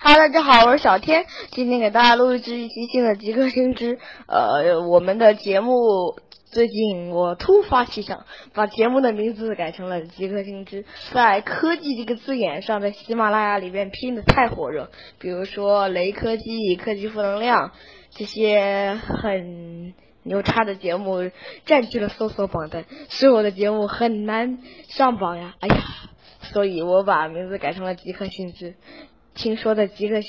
哈喽，大家好，我是小天，今天给大家录制一期新的极客星之，呃，我们的节目最近我突发奇想，把节目的名字改成了极客星之，在科技这个字眼上，在喜马拉雅里面拼的太火热，比如说雷科技、科技负能量这些很牛叉的节目占据了搜索榜单，使我的节目很难上榜呀，哎呀，所以我把名字改成了极客星之。听说的几个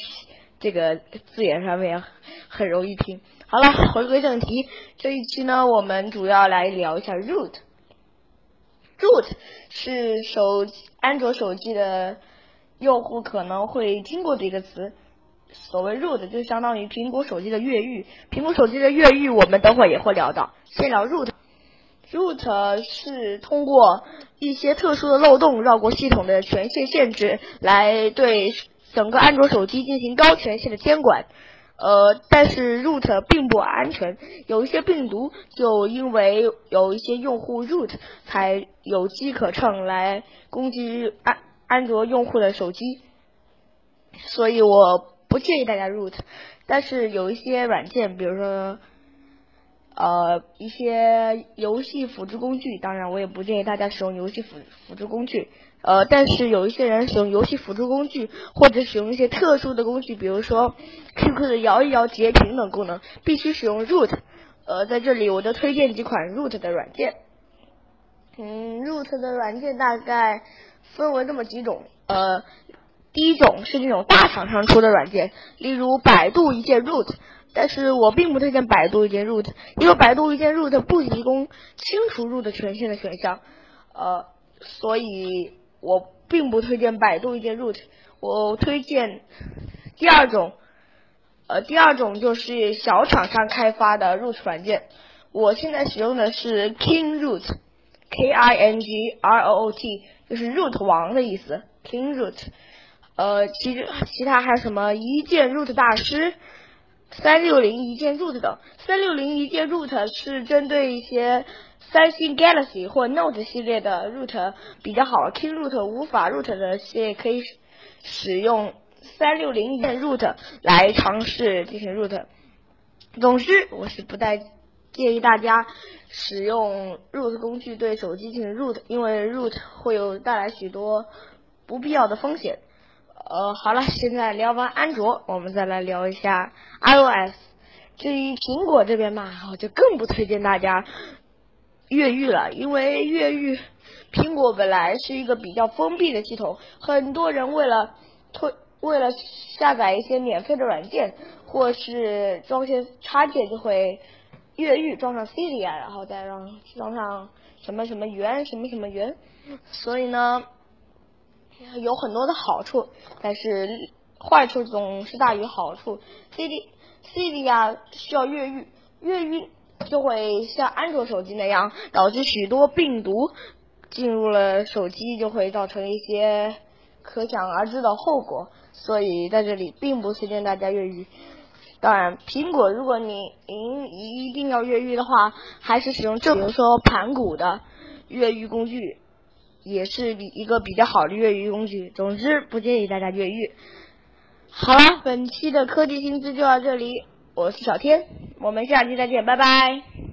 这个字眼上面很容易拼。好了，回归正题，这一期呢，我们主要来聊一下 root。root 是手安卓手机的用户可能会听过的一个词。所谓 root 就相当于苹果手机的越狱。苹果手机的越狱，我们等会也会聊到。先聊 root。root 是通过一些特殊的漏洞，绕过系统的权限限制，来对。整个安卓手机进行高权限的监管，呃，但是 root 并不安全，有一些病毒就因为有一些用户 root 才有机可乘来攻击安安卓用户的手机，所以我不建议大家 root，但是有一些软件，比如说呃一些游戏辅助工具，当然我也不建议大家使用游戏辅辅助工具。呃，但是有一些人使用游戏辅助工具，或者使用一些特殊的工具，比如说 QQ 的摇一摇截屏等功能，必须使用 root。呃，在这里我就推荐几款 root 的软件。嗯，root 的软件大概分为这么几种。呃，第一种是那种大厂商出的软件，例如百度一键 root，但是我并不推荐百度一键 root，因为百度一键 root 不提供清除 root 权限的选项。呃，所以。我并不推荐百度一键 root，我推荐第二种，呃，第二种就是小厂商开发的 root 软件。我现在使用的是 King Root，K I N G R O O T，就是 root 王的意思，King Root。呃，其实其他还有什么一键 root 大师、三六零一键 root 等。三六零一键 root 是针对一些。三星 Galaxy 或 Note 系列的 root 比较好，King Root 无法 root 的系列可以使用三六零一键 root 来尝试进行 root。总之，我是不太建议大家使用 root 工具对手机进行 root，因为 root 会有带来许多不必要的风险。呃，好了，现在聊完安卓，我们再来聊一下 iOS。至于苹果这边嘛，我就更不推荐大家。越狱了，因为越狱，苹果本来是一个比较封闭的系统，很多人为了推为了下载一些免费的软件，或是装些插件，就会越狱装上 Cydia，然后再让装上什么什么源什么什么源，所以呢有很多的好处，但是坏处总是大于好处。C D C D 啊需要越狱，越狱。就会像安卓手机那样，导致许多病毒进入了手机，就会造成一些可想而知的后果。所以在这里并不推荐大家越狱。当然，苹果如果你您一定要越狱的话，还是使用正，比如说盘古的越狱工具，也是一个比较好的越狱工具。总之，不建议大家越狱。好了，本期的科技新知就到这里。我是小天，我们下期再见，拜拜。